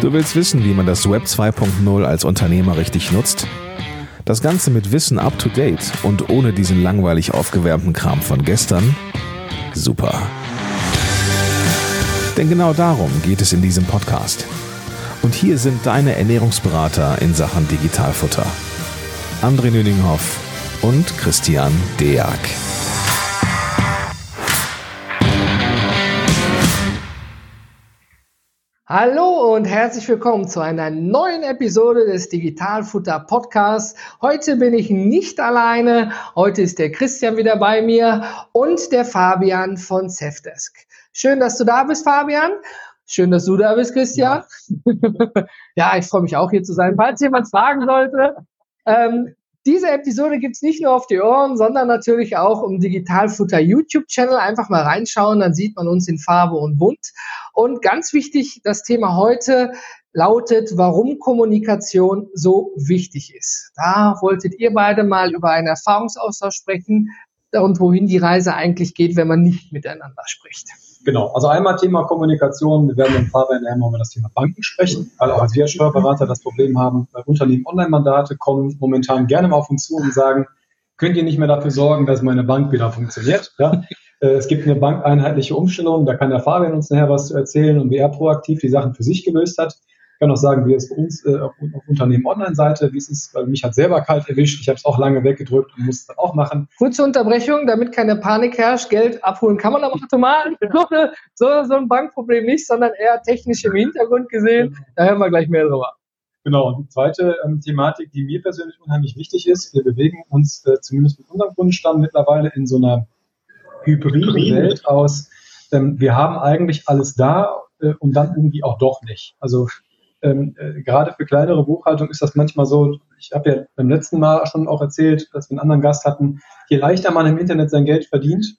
Du willst wissen, wie man das Web 2.0 als Unternehmer richtig nutzt? Das Ganze mit Wissen up to date und ohne diesen langweilig aufgewärmten Kram von gestern? Super. Denn genau darum geht es in diesem Podcast. Und hier sind deine Ernährungsberater in Sachen Digitalfutter. André Nüninghoff und Christian Deak. Hallo und herzlich willkommen zu einer neuen Episode des Digitalfutter Podcasts. Heute bin ich nicht alleine. Heute ist der Christian wieder bei mir und der Fabian von Safdesk. Schön, dass du da bist, Fabian. Schön, dass du da bist, Christian. Ja, ja ich freue mich auch hier zu sein. Falls jemand fragen sollte, ähm, diese Episode gibt's nicht nur auf die Ohren, sondern natürlich auch im Digitalfutter YouTube-Channel. Einfach mal reinschauen, dann sieht man uns in Farbe und bunt. Und ganz wichtig, das Thema heute lautet, warum Kommunikation so wichtig ist. Da wolltet ihr beide mal über einen Erfahrungsaustausch sprechen und wohin die Reise eigentlich geht, wenn man nicht miteinander spricht. Genau, also einmal Thema Kommunikation. Wir werden im Fahrbein nachher mal über das Thema Banken sprechen, weil auch als wir Steuerberater das Problem haben, Unternehmen Online-Mandate kommen momentan gerne mal auf uns zu und sagen, könnt ihr nicht mehr dafür sorgen, dass meine Bank wieder funktioniert? Ja? Äh, es gibt eine bankeinheitliche Umstellung, da kann der Fabian uns nachher was zu erzählen und wie er proaktiv die Sachen für sich gelöst hat. Ich kann auch sagen, wie es bei uns äh, auf, auf Unternehmen Online-Seite, wie es ist, weil mich hat selber kalt erwischt. Ich habe es auch lange weggedrückt und muss es dann auch machen. Kurze Unterbrechung, damit keine Panik herrscht. Geld abholen kann man am Automaten. so, so ein Bankproblem nicht, sondern eher technisch im Hintergrund gesehen. Da hören wir gleich mehr drüber. Genau, und die zweite ähm, Thematik, die mir persönlich unheimlich wichtig ist, wir bewegen uns äh, zumindest mit unserem Kundenstamm mittlerweile in so einer hybriden Welt aus. Ähm, wir haben eigentlich alles da äh, und dann irgendwie auch doch nicht. Also ähm, äh, gerade für kleinere Buchhaltung ist das manchmal so, ich habe ja beim letzten Mal schon auch erzählt, dass wir einen anderen Gast hatten, je leichter man im Internet sein Geld verdient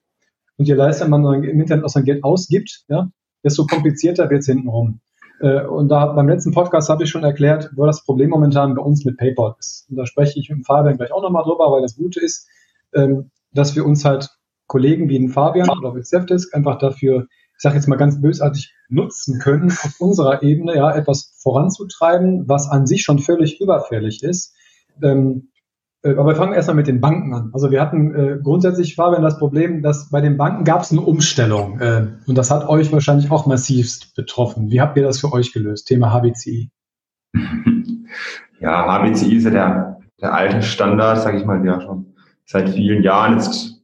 und je leichter man im Internet auch sein Geld ausgibt, ja, desto komplizierter wird es hintenrum. Äh, und da beim letzten Podcast habe ich schon erklärt, wo das Problem momentan bei uns mit PayPal ist. Und da spreche ich mit Fabian gleich auch nochmal drüber, weil das Gute ist, ähm, dass wir uns halt Kollegen wie den Fabian oder wie Zefdesk einfach dafür ich sage jetzt mal ganz bösartig, nutzen können, auf unserer Ebene ja etwas voranzutreiben, was an sich schon völlig überfällig ist. Ähm, äh, aber wir fangen erstmal mit den Banken an. Also wir hatten äh, grundsätzlich, Fabian, das Problem, dass bei den Banken gab es eine Umstellung. Äh, und das hat euch wahrscheinlich auch massivst betroffen. Wie habt ihr das für euch gelöst? Thema HBCI. Ja, HBCI ist ja der, der alte Standard, sage ich mal, ja schon seit vielen Jahren jetzt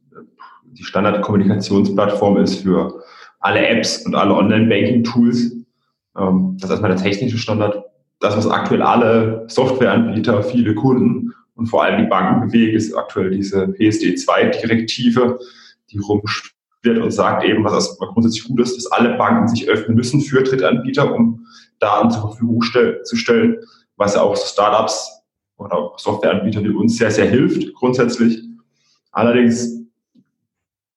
die Standardkommunikationsplattform ist für alle Apps und alle Online-Banking-Tools. Ähm, das ist erstmal der technische Standard. Das, was aktuell alle Softwareanbieter, viele Kunden und vor allem die Banken bewegt, ist aktuell diese PSD2-Direktive, die rumschwirrt und sagt eben, was erstmal grundsätzlich gut ist, dass alle Banken sich öffnen müssen für Drittanbieter, um Daten zur Verfügung stell zu stellen, was ja auch Startups oder Softwareanbieter wie uns sehr, sehr hilft, grundsätzlich. Allerdings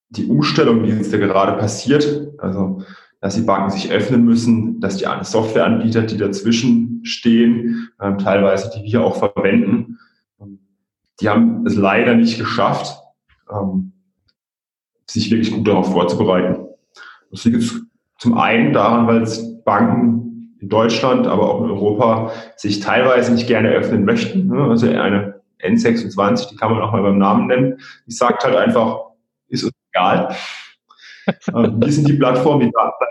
die Umstellung, die jetzt da gerade passiert, also dass die Banken sich öffnen müssen, dass die Softwareanbieter, die dazwischen stehen, ähm, teilweise die wir auch verwenden, die haben es leider nicht geschafft, ähm, sich wirklich gut darauf vorzubereiten. Das liegt zum einen daran, weil Banken in Deutschland, aber auch in Europa sich teilweise nicht gerne öffnen möchten. Ne? Also eine N26, die kann man auch mal beim Namen nennen, die sagt halt einfach, egal. Ähm, wir sind die Plattform, die Daten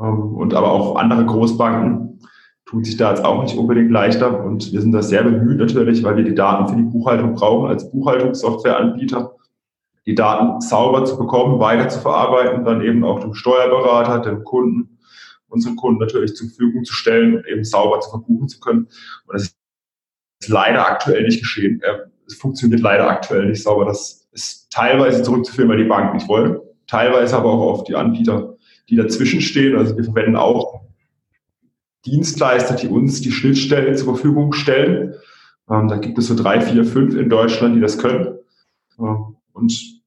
ähm, und aber auch andere Großbanken tun sich da jetzt auch nicht unbedingt leichter und wir sind da sehr bemüht natürlich, weil wir die Daten für die Buchhaltung brauchen als Buchhaltungssoftwareanbieter, die Daten sauber zu bekommen, weiter zu verarbeiten, dann eben auch dem Steuerberater, dem Kunden, unseren Kunden natürlich zur Verfügung zu stellen und eben sauber zu verbuchen zu können. Und das ist leider aktuell nicht geschehen. Es funktioniert leider aktuell nicht sauber. Das ist teilweise zurückzuführen, weil die Banken nicht wollen, teilweise aber auch auf die Anbieter, die dazwischen stehen. Also wir verwenden auch Dienstleister, die uns die Schnittstellen zur Verfügung stellen. Ähm, da gibt es so drei, vier, fünf in Deutschland, die das können. Ähm, und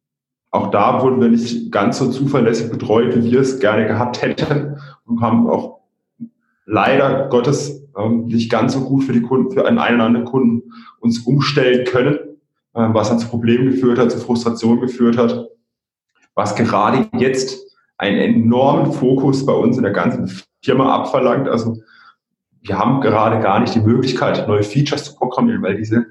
auch da wurden wir nicht ganz so zuverlässig betreut, wie wir es gerne gehabt hätten und haben auch leider Gottes ähm, nicht ganz so gut für die Kunden, für einen, einen oder anderen Kunden uns umstellen können. Ähm, was dann zu Problemen geführt hat, zu Frustration geführt hat, was gerade jetzt einen enormen Fokus bei uns in der ganzen Firma abverlangt. Also wir haben gerade gar nicht die Möglichkeit, neue Features zu programmieren, weil diese,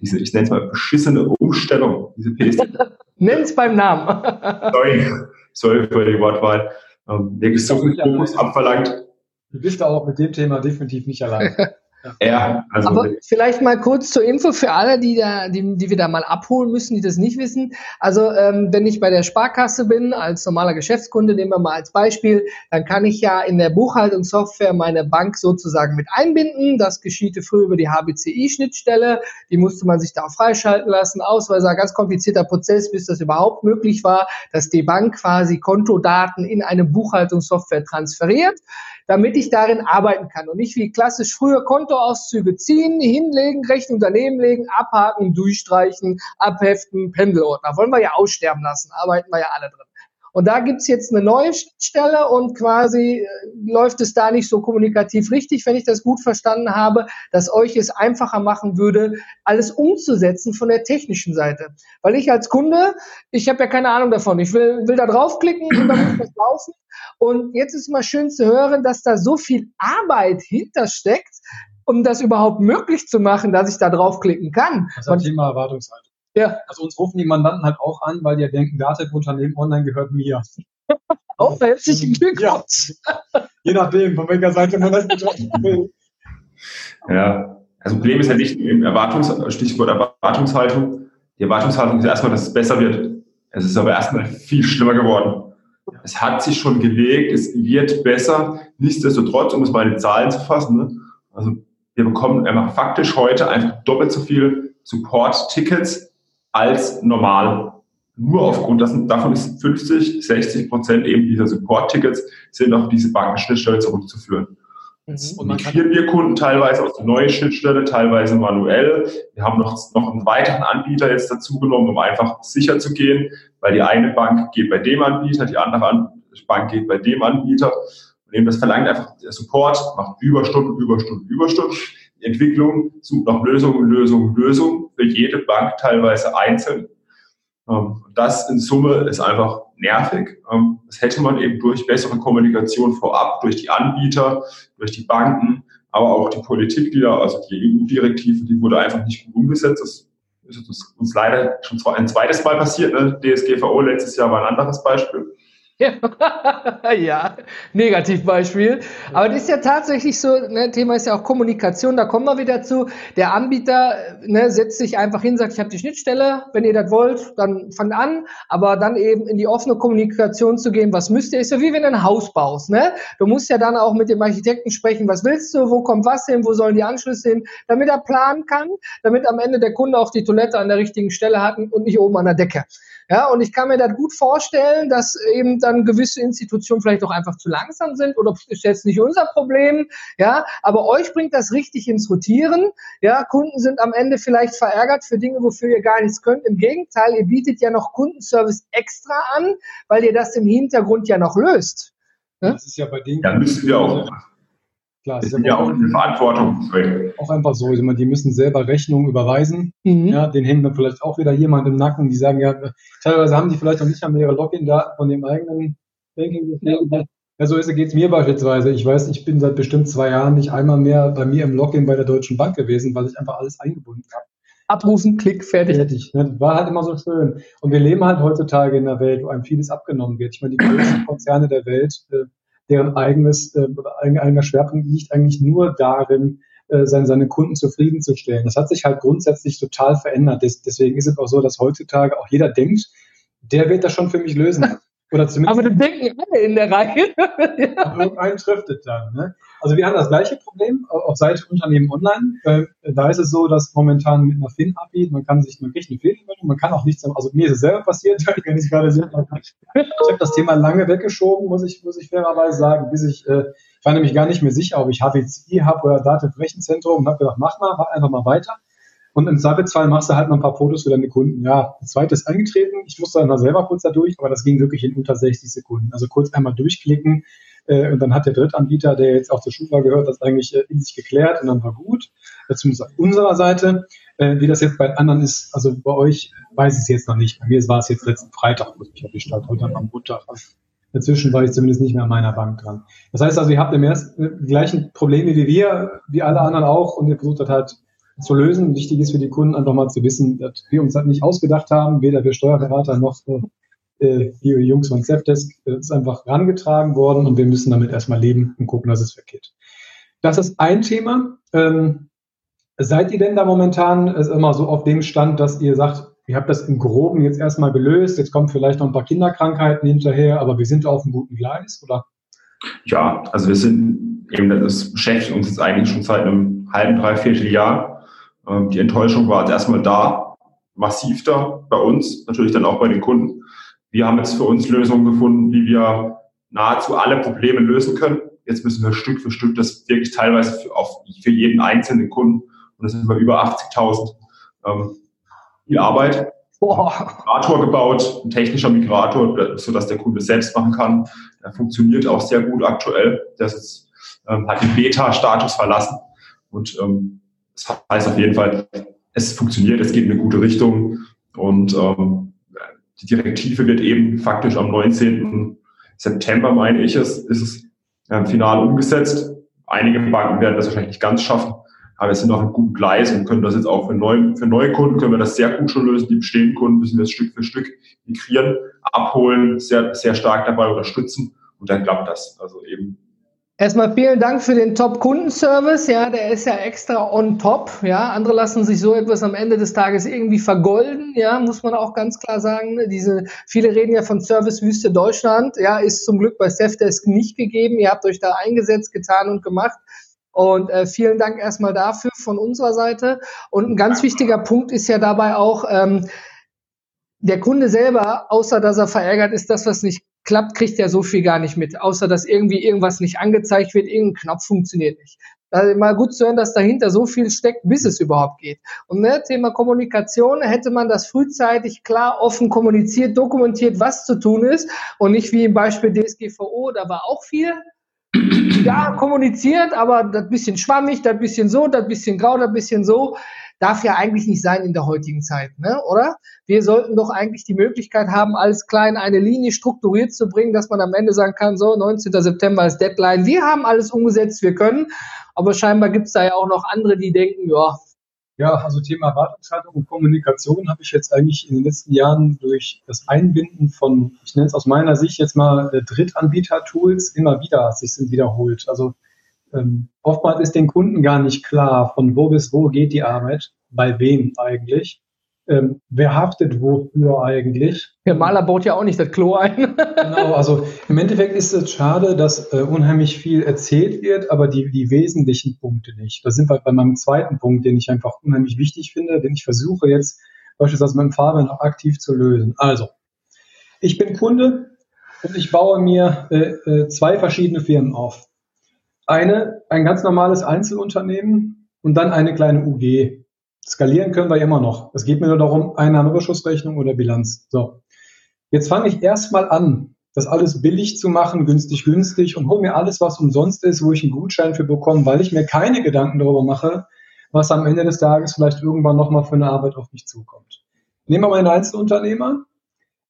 diese ich nenne es mal beschissene Umstellung, diese PSD. Nenn es beim Namen. sorry, sorry für die Wortwahl. Ähm, wirklich so viel Fokus abverlangt. Du bist auch mit dem Thema definitiv nicht allein. Ja, also Aber vielleicht mal kurz zur Info für alle, die, da, die, die wir da mal abholen müssen, die das nicht wissen. Also ähm, wenn ich bei der Sparkasse bin, als normaler Geschäftskunde, nehmen wir mal als Beispiel, dann kann ich ja in der Buchhaltungssoftware meine Bank sozusagen mit einbinden. Das geschiehte früher über die HBCI-Schnittstelle. Die musste man sich da auch freischalten lassen. Ausweise, ein ganz komplizierter Prozess, bis das überhaupt möglich war, dass die Bank quasi Kontodaten in eine Buchhaltungssoftware transferiert damit ich darin arbeiten kann und nicht wie klassisch früher Kontoauszüge ziehen, hinlegen, Rechnung daneben legen, abhaken, durchstreichen, abheften, Pendelordner. Wollen wir ja aussterben lassen, arbeiten wir ja alle drin. Und da gibt's jetzt eine neue Stelle und quasi äh, läuft es da nicht so kommunikativ richtig, wenn ich das gut verstanden habe, dass euch es einfacher machen würde, alles umzusetzen von der technischen Seite. Weil ich als Kunde, ich habe ja keine Ahnung davon. Ich will, will da draufklicken und dann muss das laufen. Und jetzt ist mal schön zu hören, dass da so viel Arbeit hintersteckt, um das überhaupt möglich zu machen, dass ich da draufklicken kann. Das ist ein Thema Erwartungshaltung. Ja. Also uns rufen die Mandanten halt auch an, weil die denken, Datev-Unternehmen online gehört mir. Auch herzlichen Glückwunsch. Ja. Je nachdem, von welcher Seite man das betrachten will. Ja, das Problem ist ja nicht im Erwartungs Stichwort Erwartungshaltung. Die Erwartungshaltung ist erstmal, dass es besser wird. Es ist aber erstmal viel schlimmer geworden. Es hat sich schon gelegt, es wird besser. Nichtsdestotrotz, um es mal in Zahlen zu fassen, ne? also wir bekommen einfach faktisch heute einfach doppelt so viele Support-Tickets als normal. Nur aufgrund dessen, davon ist 50, 60 Prozent eben dieser Support-Tickets sind auf diese Bankenschnittstelle zurückzuführen. Mhm. Und migrieren wir Kunden teilweise auf die neue Schnittstelle, teilweise manuell. Wir haben noch, noch einen weiteren Anbieter jetzt dazu genommen, um einfach sicher zu gehen, weil die eine Bank geht bei dem Anbieter, die andere Bank geht bei dem Anbieter. Und eben das verlangt einfach der Support, macht Überstunden, Überstunden, Überstunden. Entwicklung sucht nach Lösungen, Lösungen, Lösungen für jede Bank teilweise einzeln. Ähm, das in Summe ist einfach nervig. Ähm, das hätte man eben durch bessere Kommunikation vorab, durch die Anbieter, durch die Banken, aber auch die Politik, die da, also die EU-Direktive, die wurde einfach nicht gut umgesetzt. Das ist uns leider schon ein zweites Mal passiert. Ne? DSGVO letztes Jahr war ein anderes Beispiel. ja, Negativbeispiel. Aber das ist ja tatsächlich so, ne, Thema ist ja auch Kommunikation, da kommen wir wieder zu. Der Anbieter ne, setzt sich einfach hin, sagt, ich habe die Schnittstelle, wenn ihr das wollt, dann fangt an, aber dann eben in die offene Kommunikation zu gehen, was müsst ihr, ist ja wie wenn du ein Haus baust. Ne? Du musst ja dann auch mit dem Architekten sprechen, was willst du, wo kommt was hin, wo sollen die Anschlüsse hin, damit er planen kann, damit am Ende der Kunde auch die Toilette an der richtigen Stelle hat und nicht oben an der Decke. Ja, und ich kann mir das gut vorstellen, dass eben dann gewisse Institutionen vielleicht auch einfach zu langsam sind oder ist jetzt nicht unser Problem. Ja, aber euch bringt das richtig ins Rotieren. Ja, Kunden sind am Ende vielleicht verärgert für Dinge, wofür ihr gar nichts könnt. Im Gegenteil, ihr bietet ja noch Kundenservice extra an, weil ihr das im Hintergrund ja noch löst. Ja? Das ist ja bei denen. Ja, müssen wir auch. Klar, das ist ja auch eine Verantwortung. Auch einfach so. Ich meine, die müssen selber Rechnungen überweisen. Mhm. Ja, den hängt dann vielleicht auch wieder jemand im Nacken, die sagen, ja, teilweise haben die vielleicht auch nicht einmal ihre Login-Daten von dem eigenen Banking. Ja, so geht es mir beispielsweise. Ich weiß, ich bin seit bestimmt zwei Jahren nicht einmal mehr bei mir im Login bei der Deutschen Bank gewesen, weil ich einfach alles eingebunden habe. Abrufen, Klick, fertig. Fertig. Ne? War halt immer so schön. Und wir leben halt heutzutage in einer Welt, wo einem vieles abgenommen wird. Ich meine, die größten Konzerne der Welt äh, deren eigenes äh, oder eigener Schwerpunkt liegt eigentlich nur darin, äh, seine, seine Kunden zufriedenzustellen. Das hat sich halt grundsätzlich total verändert. Des, deswegen ist es auch so, dass heutzutage auch jeder denkt, der wird das schon für mich lösen. Oder zumindest Aber das denken alle in der Reihe. ja. Irgendeinen trifft es dann. Ne? Also wir haben das gleiche Problem auf Seite Unternehmen Online. Äh, da ist es so, dass momentan mit einer FIN-API, man kann sich, man kriegt eine Fehlermeldung, man kann auch nichts, also mir ist es selber passiert, wenn ich gerade sehe. Ich habe das Thema lange weggeschoben, muss ich, muss ich fairerweise sagen, bis ich, äh, ich war nämlich gar nicht mehr sicher, ob ich HPCI habe oder Dativ Rechenzentrum und habe gedacht, mach mal, mach einfach mal weiter. Und im Zweifelsfall machst du halt mal ein paar Fotos für deine Kunden. Ja, das zweite ist eingetreten. Ich musste dann mal selber kurz da durch, aber das ging wirklich in unter 60 Sekunden. Also kurz einmal durchklicken. Äh, und dann hat der Drittanbieter, der jetzt auch zur Schufa gehört, das eigentlich äh, in sich geklärt und dann war gut. Äh, zumindest auf unserer Seite. Äh, wie das jetzt bei anderen ist, also bei euch weiß ich es jetzt noch nicht. Bei mir war es jetzt letzten Freitag, wo ich mich erwischt habe, heute am Montag. Dazwischen war ich zumindest nicht mehr an meiner Bank dran. Das heißt also, ihr habt im ersten äh, gleichen Probleme wie wir, wie alle anderen auch, und ihr versucht das halt zu lösen. Wichtig ist für die Kunden einfach mal zu wissen, dass wir uns das nicht ausgedacht haben, weder wir Steuerberater noch äh, die Jungs von Zepdesk. Das ist einfach rangetragen worden und wir müssen damit erstmal leben und gucken, dass es weggeht. Das ist ein Thema. Ähm, seid ihr denn da momentan ist immer so auf dem Stand, dass ihr sagt, ihr habt das im Groben jetzt erstmal gelöst, jetzt kommen vielleicht noch ein paar Kinderkrankheiten hinterher, aber wir sind auf einem guten Gleis, oder? Ja, also wir sind eben, das beschäftigt uns jetzt eigentlich schon seit einem halben, dreiviertel Jahr. Ähm, die Enttäuschung war erstmal da, massiv da bei uns, natürlich dann auch bei den Kunden. Wir haben jetzt für uns Lösungen gefunden, wie wir nahezu alle Probleme lösen können. Jetzt müssen wir Stück für Stück das wirklich teilweise für, auf, für jeden einzelnen Kunden, und das sind wir über 80.000, ähm, viel Arbeit. Boah. Migrator gebaut, ein technischer Migrator, so dass der Kunde selbst machen kann. Der funktioniert auch sehr gut aktuell. Das ist, ähm, hat den Beta-Status verlassen. Und ähm, das heißt auf jeden Fall, es funktioniert, es geht in eine gute Richtung. Und ähm, die Direktive wird eben faktisch am 19. September, meine ich, es, ist es ähm, final umgesetzt. Einige Banken werden das wahrscheinlich nicht ganz schaffen. Aber wir sind auf einem guten Gleis und können das jetzt auch für neue, für neue Kunden können wir das sehr gut schon lösen. Die bestehenden Kunden müssen wir das Stück für Stück migrieren, abholen, sehr, sehr stark dabei unterstützen und dann klappt das. Also eben Erstmal vielen Dank für den Top-Kundenservice. Ja, der ist ja extra on top. Ja, andere lassen sich so etwas am Ende des Tages irgendwie vergolden. Ja, muss man auch ganz klar sagen. Diese, viele reden ja von Servicewüste Deutschland. Ja, ist zum Glück bei Safdesk nicht gegeben. Ihr habt euch da eingesetzt, getan und gemacht. Und äh, vielen Dank erstmal dafür von unserer Seite. Und ein ganz wichtiger Punkt ist ja dabei auch, ähm, der Kunde selber, außer dass er verärgert ist, das, was nicht klappt, kriegt er so viel gar nicht mit. Außer dass irgendwie irgendwas nicht angezeigt wird, irgendein Knopf funktioniert nicht. Also mal gut zu hören, dass dahinter so viel steckt, bis es überhaupt geht. Und ne, Thema Kommunikation, hätte man das frühzeitig klar, offen kommuniziert, dokumentiert, was zu tun ist und nicht wie im Beispiel DSGVO, da war auch viel, ja, kommuniziert, aber das bisschen schwammig, das bisschen so, das bisschen grau, das bisschen so, darf ja eigentlich nicht sein in der heutigen Zeit, ne? oder? Wir sollten doch eigentlich die Möglichkeit haben, alles klein eine Linie strukturiert zu bringen, dass man am Ende sagen kann, so, 19. September ist Deadline, wir haben alles umgesetzt, wir können, aber scheinbar gibt es da ja auch noch andere, die denken, ja, ja, also Thema Erwartungshaltung und Kommunikation habe ich jetzt eigentlich in den letzten Jahren durch das Einbinden von, ich nenne es aus meiner Sicht jetzt mal äh, Drittanbieter-Tools immer wieder sich sind wiederholt. Also ähm, oftmals ist den Kunden gar nicht klar, von wo bis wo geht die Arbeit, bei wem eigentlich ähm, wer haftet wofür eigentlich? Der Maler baut ja auch nicht das Klo ein. genau, also im Endeffekt ist es schade, dass äh, unheimlich viel erzählt wird, aber die, die wesentlichen Punkte nicht. Da sind wir bei meinem zweiten Punkt, den ich einfach unheimlich wichtig finde, den ich versuche jetzt beispielsweise mit dem Fahrrad noch aktiv zu lösen. Also, ich bin Kunde und ich baue mir äh, äh, zwei verschiedene Firmen auf. Eine, ein ganz normales Einzelunternehmen und dann eine kleine UG. Skalieren können wir immer noch. Es geht mir nur darum, Einnahmeüberschussrechnung oder Bilanz. So. Jetzt fange ich erstmal an, das alles billig zu machen, günstig, günstig und hole mir alles, was umsonst ist, wo ich einen Gutschein für bekomme, weil ich mir keine Gedanken darüber mache, was am Ende des Tages vielleicht irgendwann nochmal für eine Arbeit auf mich zukommt. Nehmen wir mal einen Einzelunternehmer,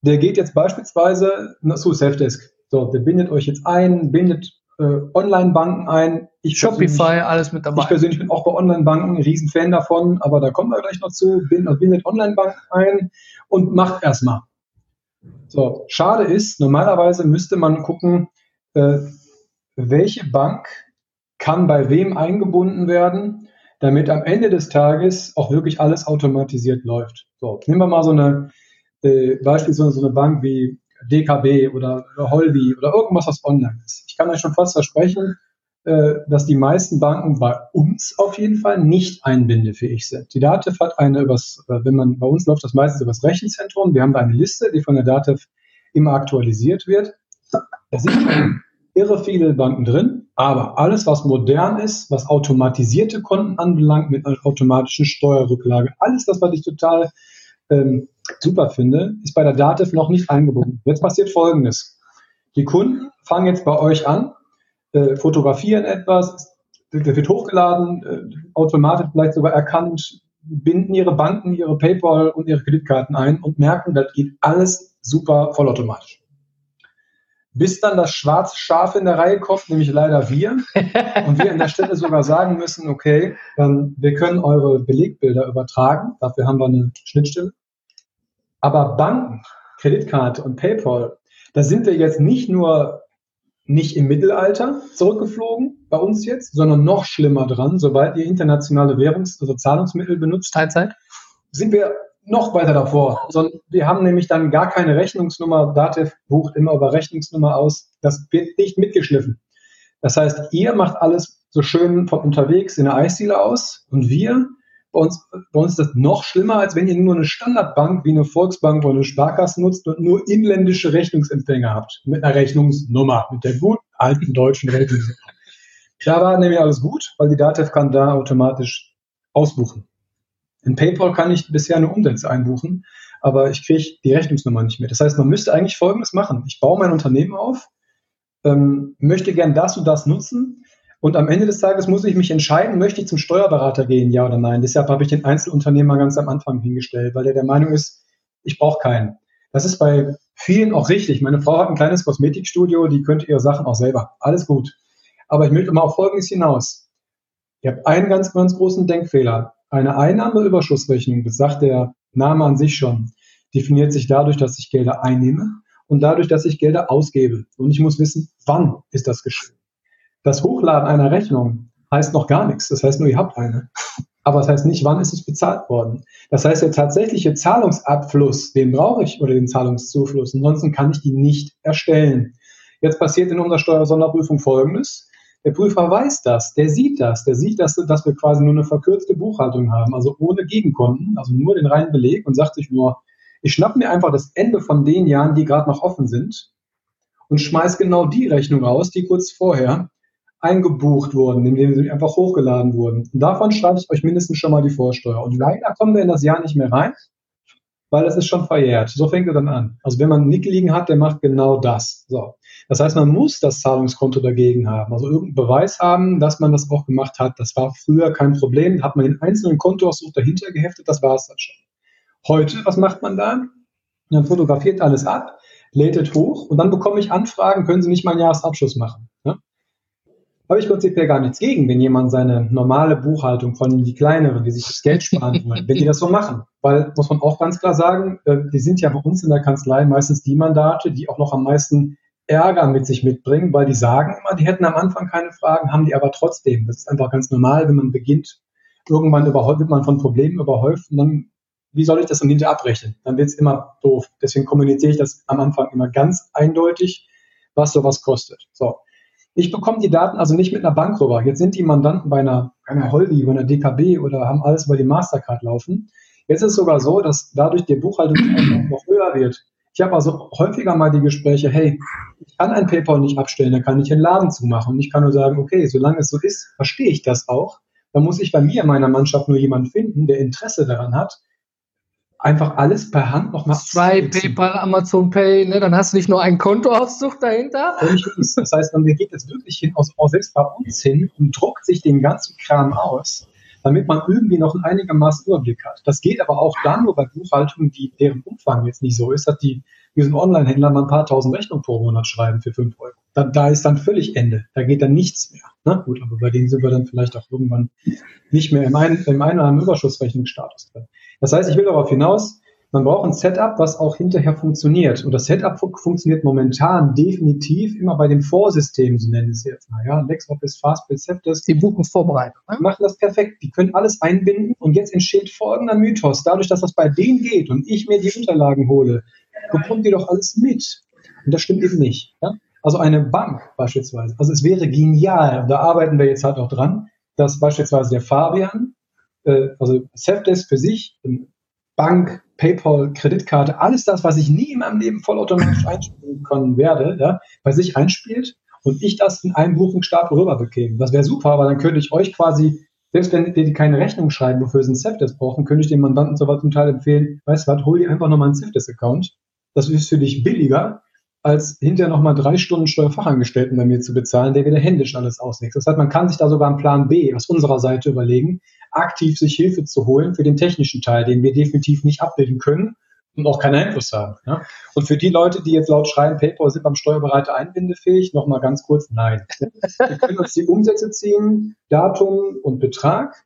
der geht jetzt beispielsweise zu Safdesk. So, der bindet euch jetzt ein, bindet äh, Online-Banken ein. Ich Shopify, alles mit dabei. Ich persönlich bin auch bei Online-Banken ein Riesenfan davon, aber da kommen wir gleich noch zu. Bin, also bindet Online-Banken ein und macht erstmal. So, schade ist, normalerweise müsste man gucken, äh, welche Bank kann bei wem eingebunden werden, damit am Ende des Tages auch wirklich alles automatisiert läuft. So, nehmen wir mal so eine, äh, beispielsweise so eine Bank wie DKB oder, oder Holvi oder irgendwas, was online ist. Kann euch schon fast versprechen, äh, dass die meisten Banken bei uns auf jeden Fall nicht einbindefähig sind. Die DATEV hat eine übers, äh, wenn man bei uns läuft das meistens übers Rechenzentrum. Wir haben da eine Liste, die von der DATEV immer aktualisiert wird. Da sind irre viele Banken drin, aber alles, was modern ist, was automatisierte Konten anbelangt, mit einer automatischen Steuerrücklage, alles das, was ich total ähm, super finde, ist bei der Dativ noch nicht eingebunden. Jetzt passiert Folgendes. Die Kunden fangen jetzt bei euch an, äh, fotografieren etwas, der wird hochgeladen, äh, automatisch vielleicht sogar erkannt, binden ihre Banken, ihre PayPal und ihre Kreditkarten ein und merken, das geht alles super vollautomatisch. bis dann das schwarze Schaf in der Reihe kommt, nämlich leider wir. Und wir an der Stelle sogar sagen müssen, okay, ähm, wir können eure Belegbilder übertragen, dafür haben wir eine Schnittstelle. Aber Banken, Kreditkarte und PayPal, da sind wir jetzt nicht nur nicht im Mittelalter zurückgeflogen bei uns jetzt, sondern noch schlimmer dran, sobald ihr internationale Währungs- also Zahlungsmittel benutzt, Teilzeit, sind wir noch weiter davor. Sondern wir haben nämlich dann gar keine Rechnungsnummer. Datev bucht immer über Rechnungsnummer aus. Das wird nicht mitgeschliffen. Das heißt, ihr macht alles so schön von unterwegs in der Eisdiele aus und wir, bei uns, bei uns ist das noch schlimmer, als wenn ihr nur eine Standardbank wie eine Volksbank oder eine Sparkasse nutzt und nur inländische Rechnungsempfänger habt. Mit einer Rechnungsnummer, mit der gut alten deutschen Rechnungsnummer. Da war nämlich alles gut, weil die Datev kann da automatisch ausbuchen. In PayPal kann ich bisher nur Umsätze einbuchen, aber ich kriege die Rechnungsnummer nicht mehr. Das heißt, man müsste eigentlich Folgendes machen. Ich baue mein Unternehmen auf, ähm, möchte gern das und das nutzen und am Ende des Tages muss ich mich entscheiden, möchte ich zum Steuerberater gehen, ja oder nein. Deshalb habe ich den Einzelunternehmer ganz am Anfang hingestellt, weil der der Meinung ist, ich brauche keinen. Das ist bei vielen auch richtig. Meine Frau hat ein kleines Kosmetikstudio, die könnte ihre Sachen auch selber. Alles gut. Aber ich möchte mal auf Folgendes hinaus. Ich habe einen ganz, ganz großen Denkfehler. Eine Einnahmeüberschussrechnung, das sagt der Name an sich schon, definiert sich dadurch, dass ich Gelder einnehme und dadurch, dass ich Gelder ausgebe. Und ich muss wissen, wann ist das geschehen. Das Hochladen einer Rechnung heißt noch gar nichts. Das heißt nur, ihr habt eine. Aber das heißt nicht, wann ist es bezahlt worden. Das heißt, der tatsächliche Zahlungsabfluss, den brauche ich oder den Zahlungszufluss. Ansonsten kann ich die nicht erstellen. Jetzt passiert in unserer Steuersonderprüfung Folgendes. Der Prüfer weiß das, der sieht das, der sieht, dass, dass wir quasi nur eine verkürzte Buchhaltung haben, also ohne Gegenkonten, also nur den reinen Beleg und sagt sich nur, ich schnapp mir einfach das Ende von den Jahren, die gerade noch offen sind und schmeiß genau die Rechnung raus, die kurz vorher eingebucht wurden, indem sie einfach hochgeladen wurden. Und davon schreibe ich euch mindestens schon mal die Vorsteuer. Und leider kommen wir in das Jahr nicht mehr rein, weil es ist schon verjährt. So fängt er dann an. Also wenn man einen Nick liegen hat, der macht genau das. So. Das heißt, man muss das Zahlungskonto dagegen haben, also irgendeinen Beweis haben, dass man das auch gemacht hat. Das war früher kein Problem. Hat man den einzelnen Kontoauszug dahinter geheftet, das war es dann schon. Heute, was macht man da? Man fotografiert alles ab, lädt es hoch und dann bekomme ich Anfragen, können Sie nicht mal einen Jahresabschluss machen. Habe ich prinzipiell gar nichts gegen, wenn jemand seine normale Buchhaltung von die kleineren, die sich das Geld sparen wollen, wenn die das so machen. Weil, muss man auch ganz klar sagen, äh, die sind ja bei uns in der Kanzlei meistens die Mandate, die auch noch am meisten Ärger mit sich mitbringen, weil die sagen immer, die hätten am Anfang keine Fragen, haben die aber trotzdem. Das ist einfach ganz normal, wenn man beginnt. Irgendwann wird man von Problemen überhäuft und dann, wie soll ich das dann hinterher abrechnen? Dann wird es immer doof. Deswegen kommuniziere ich das am Anfang immer ganz eindeutig, was sowas kostet. So. Ich bekomme die Daten also nicht mit einer Bank rüber. Jetzt sind die Mandanten bei einer, bei einer Holdi, bei einer DKB oder haben alles über die Mastercard laufen. Jetzt ist es sogar so, dass dadurch der Buchhaltung noch höher wird. Ich habe also häufiger mal die Gespräche, hey, ich kann ein PayPal nicht abstellen, dann kann ich einen Laden zumachen. Und ich kann nur sagen, okay, solange es so ist, verstehe ich das auch. Dann muss ich bei mir in meiner Mannschaft nur jemanden finden, der Interesse daran hat, einfach alles per Hand nochmal Stripe, PayPal, Amazon Pay, ne? dann hast du nicht nur einen Kontoauszug dahinter. Das heißt, man geht jetzt wirklich hin, aus, aus selbst bei uns hin und druckt sich den ganzen Kram aus damit man irgendwie noch einen einigermaßen Überblick hat. Das geht aber auch dann nur bei Buchhaltungen, die deren Umfang jetzt nicht so ist, dass die diesen Online-Händler mal ein paar tausend Rechnungen pro Monat schreiben für fünf Euro. Da, da ist dann völlig Ende. Da geht dann nichts mehr. Na gut, aber bei denen sind wir dann vielleicht auch irgendwann nicht mehr im, ein, im einen oder anderen Überschussrechnungsstatus drin. Das heißt, ich will darauf hinaus, man braucht ein Setup, was auch hinterher funktioniert. Und das Setup funktioniert momentan definitiv immer bei den Vorsystemen, so nennen sie es jetzt mal. Ja, LexOffice, Fastbill, Septis. Die Buchungsvorbereitung. Ne? machen das perfekt. Die können alles einbinden. Und jetzt entsteht folgender Mythos. Dadurch, dass das bei denen geht und ich mir die Unterlagen hole, bekommt ihr doch alles mit. Und das stimmt eben nicht. Ja? Also eine Bank beispielsweise. Also es wäre genial, da arbeiten wir jetzt halt auch dran, dass beispielsweise der Fabian, äh, also Safdesk für sich, Bank, PayPal, Kreditkarte, alles das, was ich nie in meinem Leben vollautomatisch einspielen können werde, ja, bei sich einspielt und ich das in einem Buchungsstapel rüber bekäme. Das wäre super, weil dann könnte ich euch quasi, selbst wenn die keine Rechnung schreiben, wofür sie einen Safdesk brauchen, könnte ich dem Mandanten so was zum Teil empfehlen, weißt du was, hol dir einfach nochmal einen Safdesk-Account. Das ist für dich billiger, als hinterher nochmal drei Stunden Steuerfachangestellten bei mir zu bezahlen, der wieder händisch alles auswächst. Das heißt, man kann sich da sogar einen Plan B aus unserer Seite überlegen, aktiv sich Hilfe zu holen für den technischen Teil, den wir definitiv nicht abbilden können und auch keinen Einfluss haben. Ja? Und für die Leute, die jetzt laut schreien, PayPal sind beim Steuerberater einbindefähig, nochmal ganz kurz, nein. Wir können uns die Umsätze ziehen, Datum und Betrag,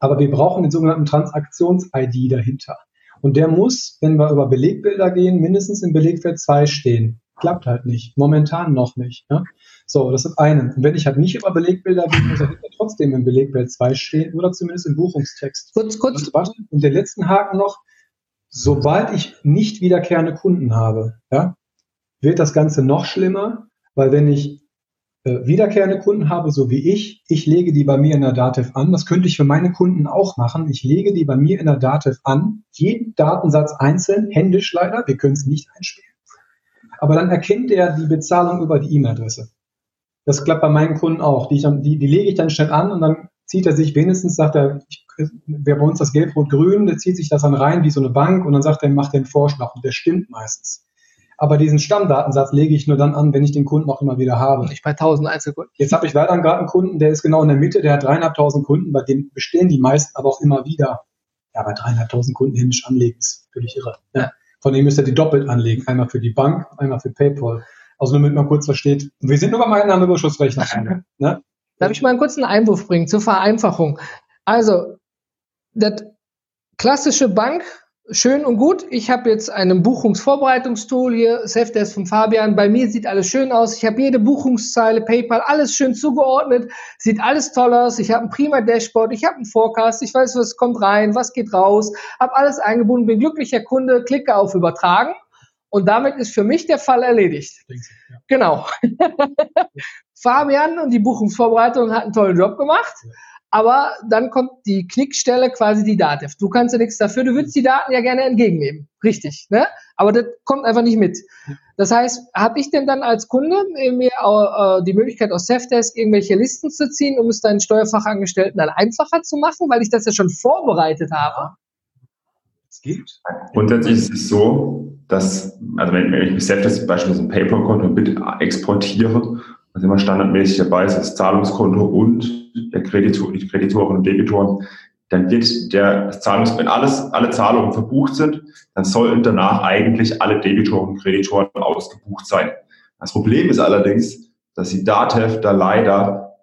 aber wir brauchen den sogenannten Transaktions-ID dahinter. Und der muss, wenn wir über Belegbilder gehen, mindestens im Belegfeld 2 stehen. Klappt halt nicht. Momentan noch nicht. Ja? So, das ist eine. Und wenn ich halt nicht über Belegbilder gehe, muss er trotzdem im Belegbild 2 stehen oder zumindest im Buchungstext. Kurz, kurz. Und den letzten Haken noch, sobald ich nicht wiederkehrende Kunden habe, ja, wird das Ganze noch schlimmer, weil wenn ich wiederkehrende Kunden habe, so wie ich, ich lege die bei mir in der Dativ an. Das könnte ich für meine Kunden auch machen. Ich lege die bei mir in der Dativ an, jeden Datensatz einzeln, händisch leider, wir können es nicht einspielen. Aber dann erkennt er die Bezahlung über die E-Mail-Adresse. Das klappt bei meinen Kunden auch. Die, dann, die, die lege ich dann schnell an und dann zieht er sich wenigstens, sagt er, ich, wer bei uns das Gelb-Rot-Grün, der zieht sich das dann rein wie so eine Bank und dann sagt er, macht den Vorschlag und der stimmt meistens. Aber diesen Stammdatensatz lege ich nur dann an, wenn ich den Kunden auch immer wieder habe. Nicht bei 1000 Einzelkunden. Jetzt habe ich weiter gerade einen Kunden, der ist genau in der Mitte, der hat dreieinhalbtausend Kunden, bei dem bestehen die meisten aber auch immer wieder. Ja, bei dreieinhalbtausend Kunden händisch anlegen ist völlig irre. Ja. Von dem müsst ihr die doppelt anlegen. Einmal für die Bank, einmal für PayPal. Also nur damit man kurz versteht. Wir sind nur beim Einnahmeüberschussrechner. ne? Darf ich mal einen kurzen Einwurf bringen zur Vereinfachung? Also, das klassische Bank, schön und gut. Ich habe jetzt einen Buchungsvorbereitungstool hier, Safdesk von Fabian. Bei mir sieht alles schön aus. Ich habe jede Buchungszeile, PayPal, alles schön zugeordnet. Sieht alles toll aus. Ich habe ein prima Dashboard. Ich habe einen Forecast. Ich weiß, was kommt rein, was geht raus. Habe alles eingebunden, bin glücklicher Kunde, klicke auf Übertragen. Und damit ist für mich der Fall erledigt. Ja. Genau. Fabian und die Buchungsvorbereitung hat einen tollen Job gemacht. Ja. Aber dann kommt die Knickstelle quasi die Dativ. Du kannst ja nichts dafür, du würdest die Daten ja gerne entgegennehmen. Richtig, ne? Aber das kommt einfach nicht mit. Das heißt, habe ich denn dann als Kunde mir äh, die Möglichkeit aus Safdesk irgendwelche Listen zu ziehen, um es deinen Steuerfachangestellten dann einfacher zu machen, weil ich das ja schon vorbereitet habe? Es gibt. Grundsätzlich ist es so, dass, also wenn, wenn ich mit Safdesk beispielsweise ein PayPal-Konto mit exportiere was immer standardmäßig dabei ist, das Zahlungskonto und Kreditor, die Kreditoren und Debitoren, dann wird der Zahlungs, wenn alles, alle Zahlungen verbucht sind, dann sollten danach eigentlich alle Debitoren und Kreditoren ausgebucht sein. Das Problem ist allerdings, dass die DATEV da leider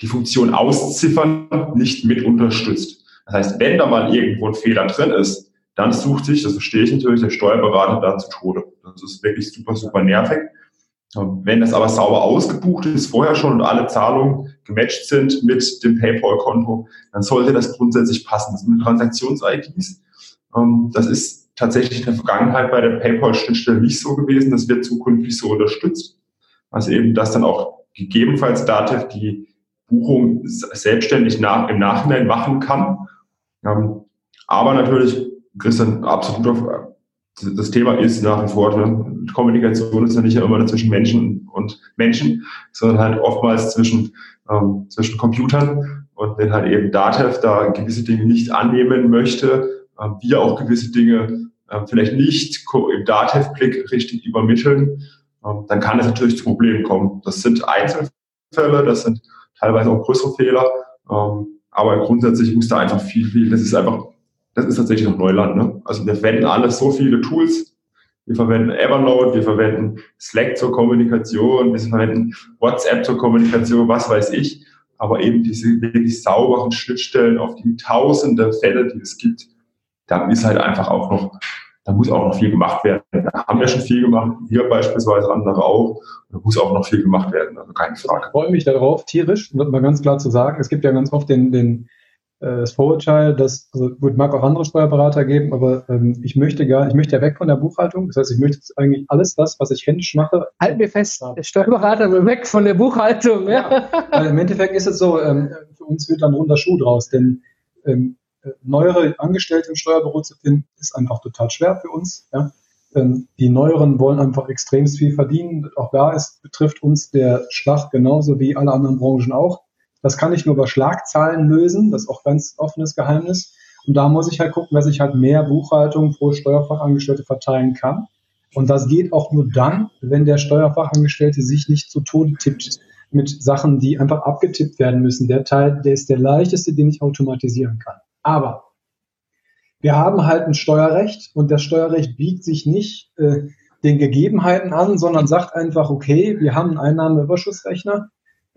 die Funktion Ausziffern nicht mit unterstützt. Das heißt, wenn da mal irgendwo ein Fehler drin ist, dann sucht sich, das verstehe ich natürlich, der Steuerberater da zu Tode. Das ist wirklich super, super nervig. Wenn das aber sauber ausgebucht ist, vorher schon und alle Zahlungen gematcht sind mit dem PayPal-Konto, dann sollte das grundsätzlich passen. Das sind Transaktions-IDs. Ähm, das ist tatsächlich in der Vergangenheit bei der PayPal-Schnittstelle nicht so gewesen. Das wird zukünftig so unterstützt. Also eben, dass dann auch gegebenenfalls Datev die Buchung selbstständig nach, im Nachhinein machen kann. Ähm, aber natürlich, Christian, absolut auf, das Thema ist nach wie vor, ne? Kommunikation ist ja nicht immer zwischen Menschen und Menschen, sondern halt oftmals zwischen, ähm, zwischen Computern. Und wenn halt eben Datev da gewisse Dinge nicht annehmen möchte, ähm, wir auch gewisse Dinge ähm, vielleicht nicht im Datev-Blick richtig übermitteln, ähm, dann kann es natürlich zu Problemen kommen. Das sind Einzelfälle, das sind teilweise auch größere Fehler, ähm, aber grundsätzlich muss da einfach viel, viel, das ist einfach das ist tatsächlich noch Neuland. Ne? Also wir verwenden alle so viele Tools. Wir verwenden Evernote, wir verwenden Slack zur Kommunikation, wir verwenden WhatsApp zur Kommunikation, was weiß ich. Aber eben diese wirklich sauberen Schnittstellen auf die tausende Fälle, die es gibt, da ist halt einfach auch noch, da muss auch noch viel gemacht werden. Da haben wir schon viel gemacht, wir beispielsweise, andere auch. Da muss auch noch viel gemacht werden, also keine Frage. Ich freue mich darauf, tierisch, um mal ganz klar zu sagen. Es gibt ja ganz oft den, den das Vorurteil, dass, also gut, mag auch andere Steuerberater geben, aber ähm, ich möchte gar, ich möchte ja weg von der Buchhaltung. Das heißt, ich möchte eigentlich alles das, was ich händisch mache. Halten wir fest, der Steuerberater will weg von der Buchhaltung. Ja. ja. Im Endeffekt ist es so, ähm, für uns wird dann runder Schuh draus, denn ähm, neuere Angestellte im Steuerbüro zu finden, ist einfach total schwer für uns. Ja. Ähm, die Neueren wollen einfach extremst viel verdienen. Auch da ist, betrifft uns der Schlag genauso wie alle anderen Branchen auch. Das kann ich nur über Schlagzahlen lösen. Das ist auch ganz offenes Geheimnis. Und da muss ich halt gucken, dass ich halt mehr Buchhaltung pro Steuerfachangestellte verteilen kann. Und das geht auch nur dann, wenn der Steuerfachangestellte sich nicht zu Tode tippt mit Sachen, die einfach abgetippt werden müssen. Der Teil, der ist der leichteste, den ich automatisieren kann. Aber wir haben halt ein Steuerrecht und das Steuerrecht biegt sich nicht äh, den Gegebenheiten an, sondern sagt einfach, okay, wir haben einen Einnahmeüberschussrechner.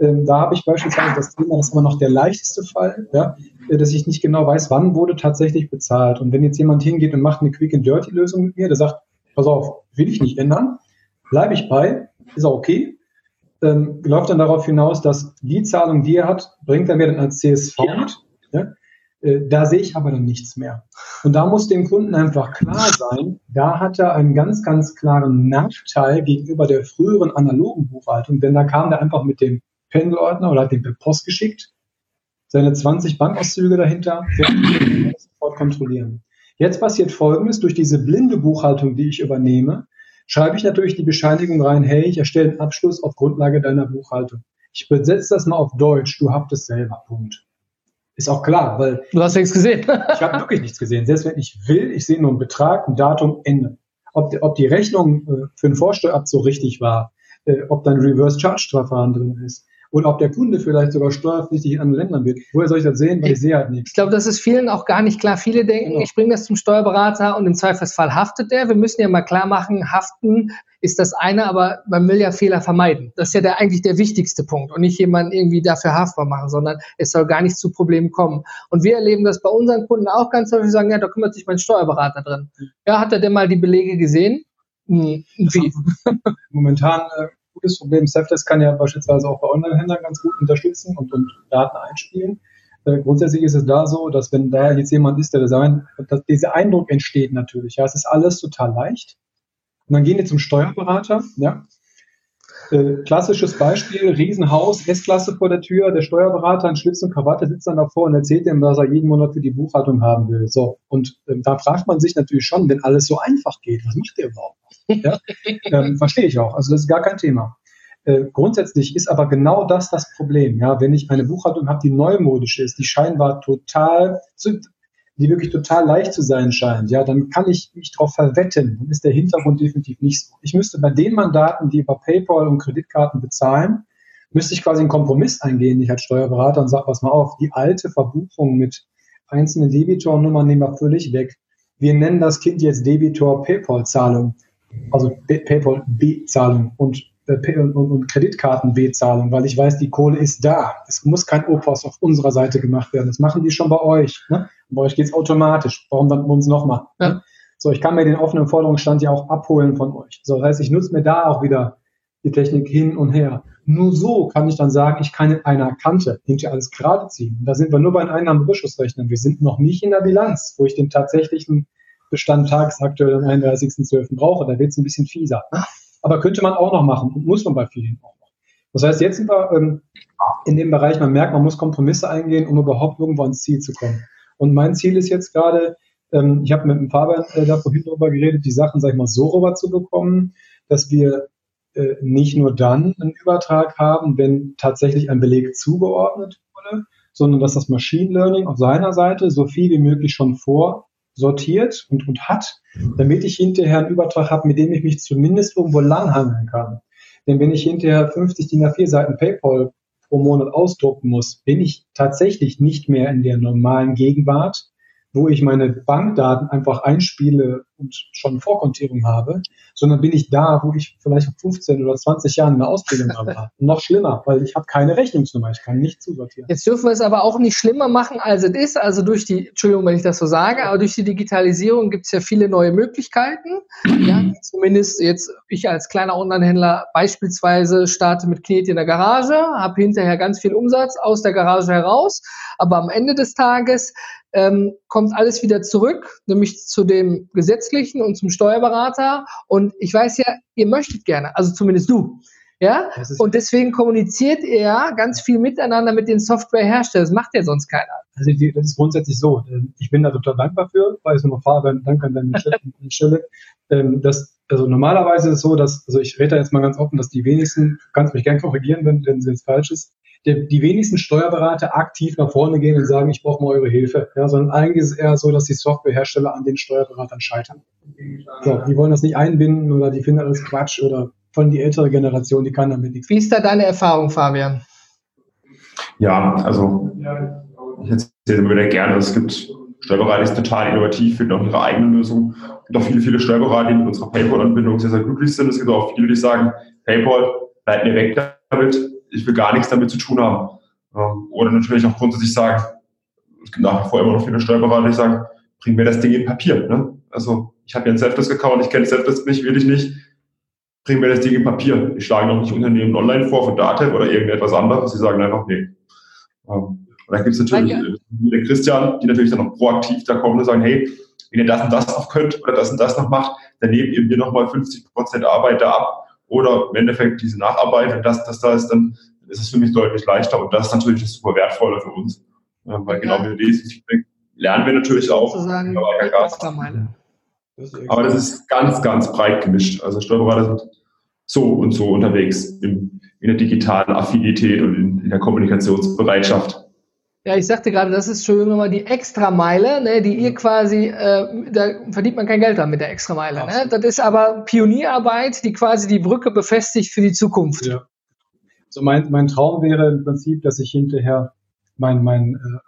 Ähm, da habe ich beispielsweise das Thema, das ist immer noch der leichteste Fall, ja, äh, dass ich nicht genau weiß, wann wurde tatsächlich bezahlt. Und wenn jetzt jemand hingeht und macht eine Quick and Dirty Lösung mit mir, der sagt, pass auf, will ich nicht ändern, bleibe ich bei, ist auch okay. Ähm, läuft dann darauf hinaus, dass die Zahlung, die er hat, bringt er mir dann als CSV mit. Ja? Äh, da sehe ich aber dann nichts mehr. Und da muss dem Kunden einfach klar sein, da hat er einen ganz, ganz klaren Nachteil gegenüber der früheren analogen Buchhaltung, denn da kam er einfach mit dem Pendelordner oder hat den per Post geschickt, seine 20 Bankauszüge dahinter, sofort kontrollieren. Jetzt passiert Folgendes, durch diese blinde Buchhaltung, die ich übernehme, schreibe ich natürlich die Bescheinigung rein, hey, ich erstelle einen Abschluss auf Grundlage deiner Buchhaltung. Ich übersetze das mal auf Deutsch, du habt es selber, Punkt. Ist auch klar, weil. Du hast nichts gesehen. ich habe wirklich nichts gesehen. Selbst wenn ich will, ich sehe nur einen Betrag, ein Datum, Ende. Ob die, ob die Rechnung äh, für den Vorsteuerabzug richtig war, äh, ob dann Reverse Charge Verfahren drin ist, und ob der Kunde vielleicht sogar steuerpflichtig in anderen Ländern wird. Woher soll ich das sehen? Weil ich, ich sehe halt nichts. Ich glaube, das ist vielen auch gar nicht klar. Viele denken, genau. ich bringe das zum Steuerberater und im Zweifelsfall haftet der. Wir müssen ja mal klar machen, haften ist das eine, aber man will ja Fehler vermeiden. Das ist ja der, eigentlich der wichtigste Punkt und nicht jemanden irgendwie dafür haftbar machen, sondern es soll gar nicht zu Problemen kommen. Und wir erleben das bei unseren Kunden auch ganz häufig, sagen, ja, da kümmert sich mein Steuerberater drin. Ja, hat er denn mal die Belege gesehen? Hm, wie? Momentan äh, gutes Problem. Safdesk kann ja beispielsweise auch bei Online-Händlern ganz gut unterstützen und, und Daten einspielen. Äh, grundsätzlich ist es da so, dass wenn da jetzt jemand ist, der Design, dass dieser Eindruck entsteht natürlich. Ja, es ist alles total leicht. Und dann gehen die zum Steuerberater, ja. Äh, klassisches Beispiel, Riesenhaus, S-Klasse vor der Tür, der Steuerberater in Schlips und Krawatte sitzt dann davor und erzählt ihm, was er jeden Monat für die Buchhaltung haben will. So, und ähm, da fragt man sich natürlich schon, wenn alles so einfach geht, was macht der überhaupt? Ja? ähm, verstehe ich auch. Also das ist gar kein Thema. Äh, grundsätzlich ist aber genau das das Problem. Ja, wenn ich eine Buchhaltung habe, die neumodisch ist, die scheinbar total, die wirklich total leicht zu sein scheint, ja, dann kann ich mich darauf verwetten. Dann ist der Hintergrund definitiv nicht so. Ich müsste bei den Mandaten, die über PayPal und Kreditkarten bezahlen, müsste ich quasi einen Kompromiss eingehen, ich als Steuerberater und sage, pass mal auf, die alte Verbuchung mit einzelnen Debitornummern nehmen wir völlig weg. Wir nennen das Kind jetzt Debitor-PayPal-Zahlung also PayPal-B-Zahlung und, äh, und, und Kreditkarten-B-Zahlung, weil ich weiß, die Kohle ist da. Es muss kein Opos auf unserer Seite gemacht werden. Das machen die schon bei euch. Ne? Bei euch geht's automatisch. Warum dann uns nochmal? Ja. Ne? So, ich kann mir den offenen Forderungsstand ja auch abholen von euch. So, das heißt, ich nutze mir da auch wieder die Technik hin und her. Nur so kann ich dann sagen, ich kann in einer Kante hinter alles gerade ziehen. Und da sind wir nur bei den Einnahmenüberschussrechnern. Wir sind noch nicht in der Bilanz, wo ich den tatsächlichen Bestand tagesaktuell am 31.12. brauche. Da wird es ein bisschen fieser. Aber könnte man auch noch machen und muss man bei vielen auch noch. Das heißt, jetzt sind wir ähm, in dem Bereich, man merkt, man muss Kompromisse eingehen, um überhaupt irgendwo ans Ziel zu kommen. Und mein Ziel ist jetzt gerade, ähm, ich habe mit dem Fabian äh, da vorhin drüber geredet, die Sachen, sag ich mal, so rüber zu bekommen, dass wir äh, nicht nur dann einen Übertrag haben, wenn tatsächlich ein Beleg zugeordnet wurde, sondern dass das Machine Learning auf seiner Seite so viel wie möglich schon vor sortiert und, und hat, damit ich hinterher einen Übertrag habe, mit dem ich mich zumindest irgendwo langhangeln kann. Denn wenn ich hinterher 50 DIN A4 Seiten PayPal pro Monat ausdrucken muss, bin ich tatsächlich nicht mehr in der normalen Gegenwart, wo ich meine Bankdaten einfach einspiele und schon Vorkontierung habe, sondern bin ich da, wo ich vielleicht 15 oder 20 Jahren eine Ausbildung habe. noch schlimmer, weil ich habe keine Rechnungsnummer, ich kann nicht zusortieren. Jetzt dürfen wir es aber auch nicht schlimmer machen, als es ist. Also durch die, Entschuldigung, wenn ich das so sage, aber durch die Digitalisierung gibt es ja viele neue Möglichkeiten. Ja, zumindest jetzt ich als kleiner Onlinehändler beispielsweise starte mit Knete in der Garage, habe hinterher ganz viel Umsatz aus der Garage heraus, aber am Ende des Tages ähm, kommt alles wieder zurück, nämlich zu dem Gesetzlichen und zum Steuerberater. Und ich weiß ja, ihr möchtet gerne, also zumindest du. Ja, und deswegen kommuniziert er ganz viel miteinander mit den Softwareherstellern. Das macht ja sonst keiner. Also das ist grundsätzlich so. Ich bin da total dankbar für, weil es nochmal Fabian, danke an deine Stelle. Ähm, das, also normalerweise ist es so, dass, also ich rede da jetzt mal ganz offen, dass die wenigsten, du kannst mich gern korrigieren, wenn, wenn es jetzt falsch ist, der, die wenigsten Steuerberater aktiv nach vorne gehen und sagen, ich brauche mal eure Hilfe. Ja, sondern eigentlich ist es eher so, dass die Softwarehersteller an den Steuerberatern scheitern. So, die wollen das nicht einbinden oder die finden alles Quatsch oder von die ältere Generation, die kann damit nichts. Wie ist da deine Erfahrung, Fabian? Ja, also ich erzähle immer wieder gerne, es gibt Steuerberater ist total innovativ, finden auch ihre eigene Lösung. Es gibt auch viele, viele Steuerberater, die mit unserer PayPal-Anbindung sehr, sehr glücklich sind. Es gibt auch viele, die sagen, PayPal, bleibt mir weg damit, ich will gar nichts damit zu tun haben. Oder natürlich auch grundsätzlich sagen, es gibt nach wie vor immer noch viele Steuerberater, die sagen, bring mir das Ding in Papier. Ne? Also ich habe ja einen Selfdesk-Account, ich kenne Selfdesk nicht, will ich nicht. Bring mir das Ding in Papier. Ich schlage noch nicht Unternehmen online vor von Datev oder irgendetwas anderes. Sie sagen einfach, nee. Und dann gibt es natürlich Danke. den Christian, die natürlich dann noch proaktiv da kommen und sagen, hey, wenn ihr das und das noch könnt oder das und das noch macht, dann nehmt ihr mir nochmal 50 Prozent Arbeit da ab. Oder im Endeffekt diese Nacharbeit, wenn das, das da ist, dann ist es für mich deutlich leichter. Und das ist natürlich das super wertvolle für uns. Weil genau ja. wie dieses Feedback lernen wir natürlich auch. Sozusagen aber das ist ganz, ganz breit gemischt. Also Steuerberater sind so und so unterwegs in, in der digitalen Affinität und in, in der Kommunikationsbereitschaft. Ja, ich sagte gerade, das ist schon immer die Extrameile, ne, die ihr quasi, äh, da verdient man kein Geld an mit der Extrameile. Ne? Das ist aber Pionierarbeit, die quasi die Brücke befestigt für die Zukunft. Ja. So mein, mein Traum wäre im Prinzip, dass ich hinterher mein, mein, äh,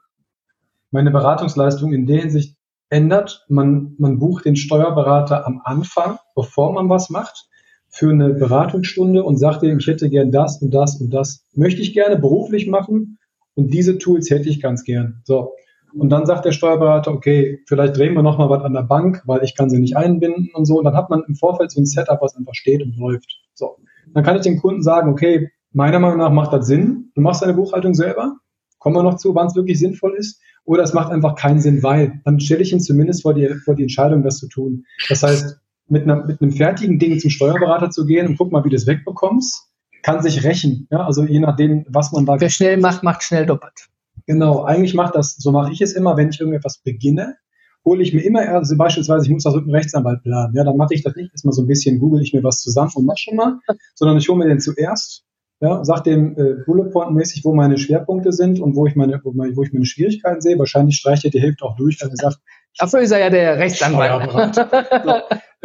meine Beratungsleistung in der Hinsicht ändert. Man, man bucht den Steuerberater am Anfang, bevor man was macht, für eine Beratungsstunde und sagt ihm, ich hätte gern das und das und das. Möchte ich gerne beruflich machen und diese Tools hätte ich ganz gern. So. Und dann sagt der Steuerberater, okay, vielleicht drehen wir nochmal was an der Bank, weil ich kann sie nicht einbinden und so. Und dann hat man im Vorfeld so ein Setup, was einfach steht und läuft. So. Dann kann ich dem Kunden sagen, okay, meiner Meinung nach macht das Sinn. Du machst deine Buchhaltung selber. Kommen wir noch zu, wann es wirklich sinnvoll ist. Oder es macht einfach keinen Sinn, weil dann stelle ich ihn zumindest vor die, vor die Entscheidung, das zu tun. Das heißt, mit, einer, mit einem fertigen Ding zum Steuerberater zu gehen und guck mal, wie du es wegbekommst, kann sich rächen. Ja? Also je nachdem, was man da. Wer schnell macht, macht schnell doppelt. Genau, eigentlich macht das, so mache ich es immer, wenn ich irgendetwas beginne, hole ich mir immer, also beispielsweise, ich muss das mit einem Rechtsanwalt planen. Ja, dann mache ich das nicht erstmal so ein bisschen, google ich mir was zusammen und mach schon mal, sondern ich hole mir den zuerst, ja, sag dem äh, Bullet Point mäßig, wo meine Schwerpunkte sind und wo ich meine, wo, meine, wo ich meine Schwierigkeiten sehe. Wahrscheinlich streicht er die Hälfte auch durch, weil er sagt, Dafür ist er ja der Rechtsanwalt. so.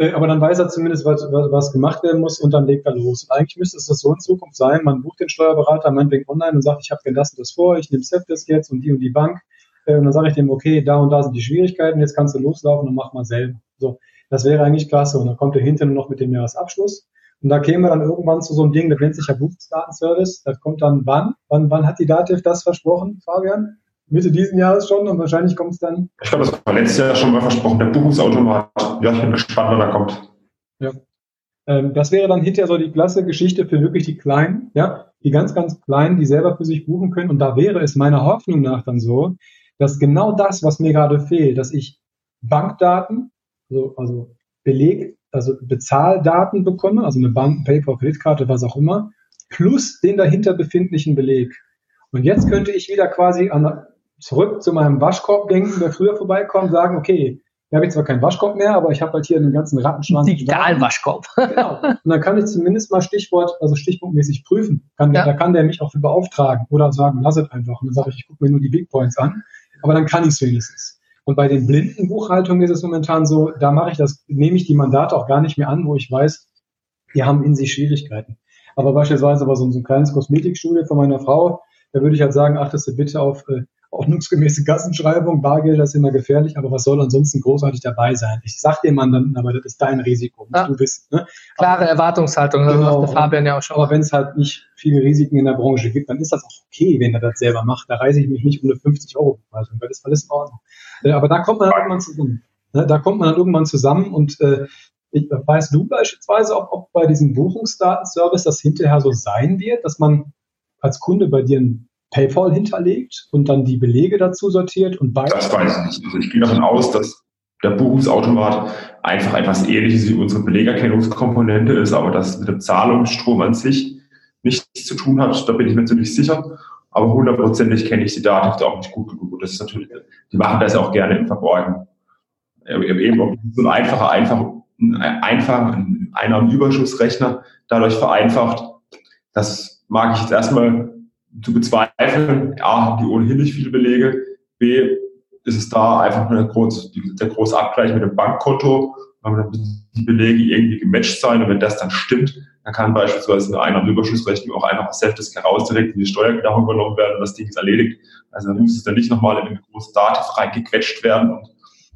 Äh, aber dann weiß er zumindest, was, was gemacht werden muss und dann legt er los. Und eigentlich müsste es das so in Zukunft sein, man bucht den Steuerberater meinetwegen online und sagt, ich habe mir das und das vor, ich nehme Septis jetzt und die und die Bank. Äh, und dann sage ich dem, okay, da und da sind die Schwierigkeiten, jetzt kannst du loslaufen und mach mal selber. So, das wäre eigentlich klasse. Und dann kommt er hinterher noch mit dem Jahresabschluss. Und da kämen wir dann irgendwann zu so einem Ding, das nennt sich ja Buchungsdatenservice. Das kommt dann wann? Wann, wann hat die Dativ das versprochen, Fabian? Mitte diesen Jahres schon und wahrscheinlich kommt es dann. Ich glaube, das war letztes Jahr schon mal versprochen, der Buchungsautomat. Ja, ich bin gespannt, wann er kommt. Ja. Ähm, das wäre dann hinterher so die klasse Geschichte für wirklich die Kleinen, ja, die ganz, ganz Kleinen, die selber für sich buchen können. Und da wäre es meiner Hoffnung nach dann so, dass genau das, was mir gerade fehlt, dass ich Bankdaten, also, also Beleg, also Bezahldaten bekomme, also eine Bank, PayPal, Kreditkarte, was auch immer, plus den dahinter befindlichen Beleg. Und jetzt könnte ich wieder quasi an, zurück zu meinem Waschkorb denken, der früher vorbeikommt, sagen, okay, hier habe ich zwar keinen Waschkorb mehr, aber ich habe halt hier einen ganzen Rattenschwanz. Digitalwaschkorb. genau. Und dann kann ich zumindest mal Stichwort, also stichpunktmäßig prüfen. Kann, ja. Da kann der mich auch für beauftragen oder sagen, lass es einfach. Und dann sage ich, ich gucke mir nur die Big Points an. Aber dann kann ich es wenigstens. Und bei den blinden Buchhaltungen ist es momentan so, da mache ich das, nehme ich die Mandate auch gar nicht mehr an, wo ich weiß, die haben in sich Schwierigkeiten. Aber beispielsweise aber so ein, so ein kleines Kosmetikstudio von meiner Frau, da würde ich halt sagen, achtest du bitte auf äh, ordnungsgemäße Kassenschreibung, Bargeld, das ist immer gefährlich, aber was soll ansonsten großartig dabei sein? Ich sag dem Mandanten, aber das ist dein Risiko, musst ja. du wissen. Ne? Klare Erwartungshaltung, das genau. sagte Fabian ja auch schon. Aber wenn es halt nicht viele Risiken in der Branche gibt, dann ist das auch okay, wenn er das selber macht. Da reise ich mich nicht um eine 50 Euro Buchhaltung, das ist alles in Ordnung. Äh, aber da kommt man dann irgendwann zusammen. Ne? Da kommt man dann irgendwann zusammen und äh, ich, weißt du beispielsweise, ob, ob bei diesem Buchungsdatenservice das hinterher so sein wird, dass man als Kunde bei dir ein PayPal hinterlegt und dann die Belege dazu sortiert und beides? Das weiß ich nicht. Also ich gehe davon aus, dass der Buchungsautomat einfach etwas ähnliches wie unsere Belegerkennungskomponente ist, aber das mit dem Zahlungsstrom an sich nichts zu tun hat, da bin ich mir ziemlich sicher. Aber hundertprozentig kenne ich die Daten auch nicht gut genug. Das ist natürlich, die machen das auch gerne im Verborgen. Eben so ein einfacher, einfach, einfach einer Überschussrechner dadurch vereinfacht. Das mag ich jetzt erstmal zu bezweifeln. A, haben die ohnehin nicht viele Belege. B, ist es da einfach eine groß, der große Abgleich mit dem Bankkonto. Dann müssen die Belege irgendwie gematcht sein und wenn das dann stimmt, Da kann beispielsweise eine Einnahmenüberschussrechnung auch einfach aus Selfdesk heraus direkt in die Steuererklärung übernommen werden und das Ding ist erledigt. Also dann muss es dann nicht nochmal in eine große Dativ reingequetscht werden und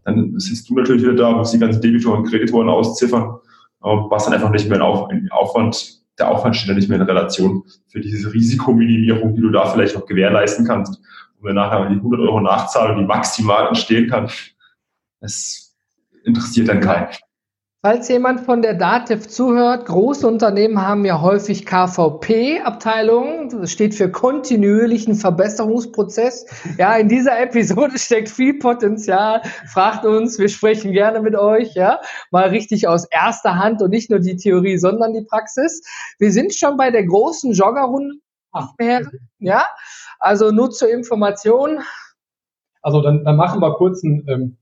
dann sitzt du natürlich wieder da, musst die ganzen Debitoren und Kreditoren ausziffern, was dann einfach nicht mehr in Aufwand, der Aufwand steht ja nicht mehr in Relation für diese Risikominimierung, die du da vielleicht noch gewährleisten kannst. Und wenn nachher die 100 Euro Nachzahlung, die maximal entstehen kann, das interessiert dann keinen. Falls jemand von der DATEV zuhört, große Unternehmen haben ja häufig KVP-Abteilungen. Das steht für kontinuierlichen Verbesserungsprozess. Ja, in dieser Episode steckt viel Potenzial. Fragt uns, wir sprechen gerne mit euch. Ja, mal richtig aus erster Hand und nicht nur die Theorie, sondern die Praxis. Wir sind schon bei der großen Joggerrunde. Ja, also nur zur Information. Also dann, dann machen wir kurz ein ähm,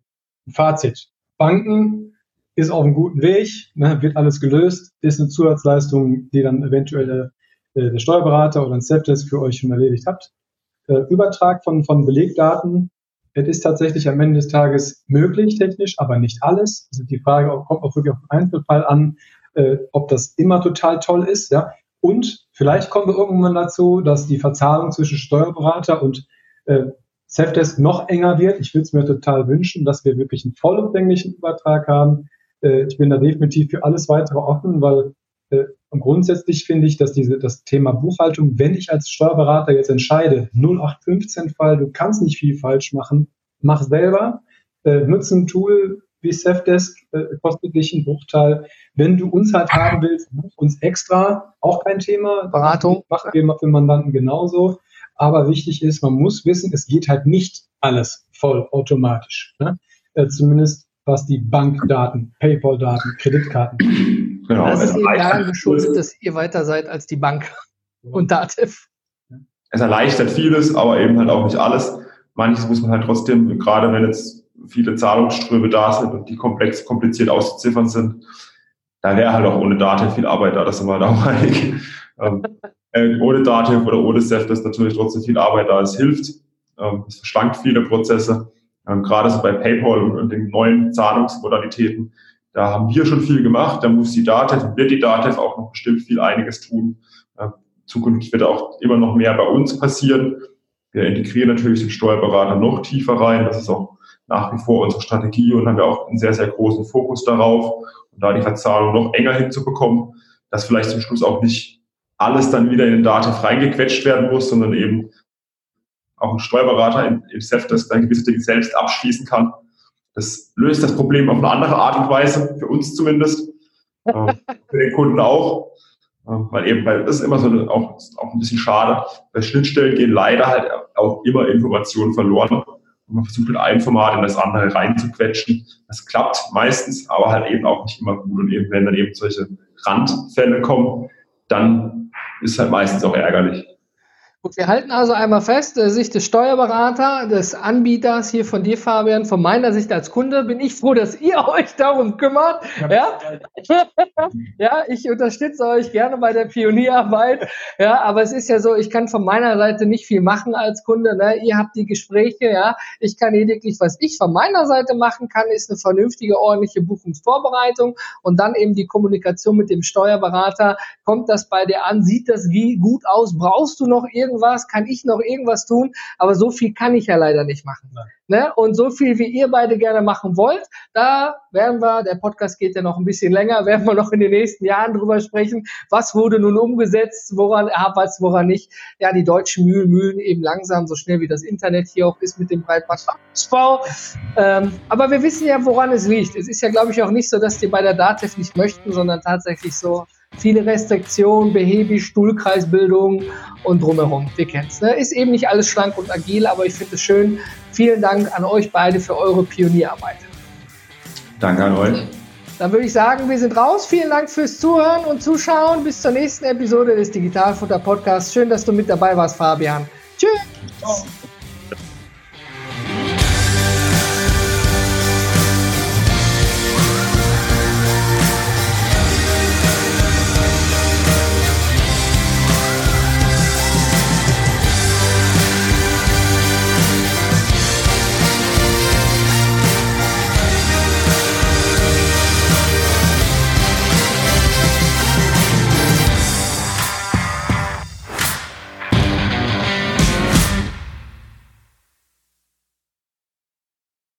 Fazit. Banken ist auf einem guten Weg, ne, wird alles gelöst, ist eine Zusatzleistung, die dann eventuell äh, der Steuerberater oder ein Selfdesk für euch schon erledigt habt. Äh, Übertrag von, von Belegdaten, das ist tatsächlich am Ende des Tages möglich technisch, aber nicht alles. Also die Frage kommt auch wirklich auf den Einzelfall an, äh, ob das immer total toll ist. Ja? Und vielleicht kommen wir irgendwann dazu, dass die Verzahlung zwischen Steuerberater und äh, Selfdesk noch enger wird. Ich würde es mir total wünschen, dass wir wirklich einen vollumfänglichen Übertrag haben, äh, ich bin da definitiv für alles weitere offen, weil äh, grundsätzlich finde ich, dass diese, das Thema Buchhaltung, wenn ich als Steuerberater jetzt entscheide, 0815-Fall, du kannst nicht viel falsch machen, mach selber, äh, nutze ein Tool wie Safdesk, äh, kostet dich einen Bruchteil. Wenn du uns halt haben willst, buch uns extra, auch kein Thema. Beratung. Machen wir für Mandanten genauso. Aber wichtig ist, man muss wissen, es geht halt nicht alles voll automatisch. Ne? Äh, zumindest was die Bankdaten, PayPal-Daten, Kreditkarten. Genau. Das ist eben daran geschuldet, dass ihr weiter seid als die Bank und Dativ. Es erleichtert vieles, aber eben halt auch nicht alles. Manches muss man halt trotzdem, gerade wenn jetzt viele Zahlungsströme da sind und die komplex, kompliziert auszuziffern sind, da wäre halt auch ohne Dativ viel Arbeit da, das sind wir da auch einig. ähm, äh, ohne Dativ oder ohne SEF ist natürlich trotzdem viel Arbeit da. Es hilft, ähm, es verschlankt viele Prozesse. Ähm, gerade so bei PayPal und, und, den neuen Zahlungsmodalitäten, da haben wir schon viel gemacht. Da muss die Datev, wird die Datev auch noch bestimmt viel einiges tun. Ähm, zukünftig wird auch immer noch mehr bei uns passieren. Wir integrieren natürlich den Steuerberater noch tiefer rein. Das ist auch nach wie vor unsere Strategie und haben wir auch einen sehr, sehr großen Fokus darauf, um da die Verzahlung noch enger hinzubekommen, dass vielleicht zum Schluss auch nicht alles dann wieder in den Datev reingequetscht werden muss, sondern eben auch ein Steuerberater im, im SEF, das dann gewisse Dinge selbst abschließen kann. Das löst das Problem auf eine andere Art und Weise, für uns zumindest, äh, für den Kunden auch. Äh, weil eben, weil das ist immer so eine, auch, auch ein bisschen schade. Bei Schnittstellen gehen leider halt auch immer Informationen verloren. Und man versucht mit einem Format in das andere reinzuquetschen. Das klappt meistens, aber halt eben auch nicht immer gut. Und eben, wenn dann eben solche Randfälle kommen, dann ist halt meistens auch ärgerlich. Gut, wir halten also einmal fest, der Sicht des Steuerberater, des Anbieters hier von dir, Fabian, von meiner Sicht als Kunde bin ich froh, dass ihr euch darum kümmert. Ja, ja ich unterstütze euch gerne bei der Pionierarbeit. Ja, aber es ist ja so, ich kann von meiner Seite nicht viel machen als Kunde. Ne? Ihr habt die Gespräche, ja. Ich kann lediglich, was ich von meiner Seite machen kann, ist eine vernünftige, ordentliche Buchungsvorbereitung und dann eben die Kommunikation mit dem Steuerberater. Kommt das bei dir an? Sieht das gut aus? Brauchst du noch irgendwas? Irgendwas? Kann ich noch irgendwas tun? Aber so viel kann ich ja leider nicht machen. Ne? Und so viel, wie ihr beide gerne machen wollt, da werden wir, der Podcast geht ja noch ein bisschen länger, werden wir noch in den nächsten Jahren drüber sprechen, was wurde nun umgesetzt, woran was, woran nicht. Ja, die deutschen Mühlen mühlen eben langsam, so schnell wie das Internet hier auch ist mit dem Breitbandausbau. Ähm, aber wir wissen ja, woran es liegt. Es ist ja, glaube ich, auch nicht so, dass die bei der DATEV nicht möchten, sondern tatsächlich so, viele Restriktionen, behäbig, Stuhlkreisbildung und drumherum. Wir kennen es. Ne? Ist eben nicht alles schlank und agil, aber ich finde es schön. Vielen Dank an euch beide für eure Pionierarbeit. Danke an euch. Dann würde ich sagen, wir sind raus. Vielen Dank fürs Zuhören und Zuschauen. Bis zur nächsten Episode des Digitalfutter Podcasts. Schön, dass du mit dabei warst, Fabian. Tschüss. Ciao.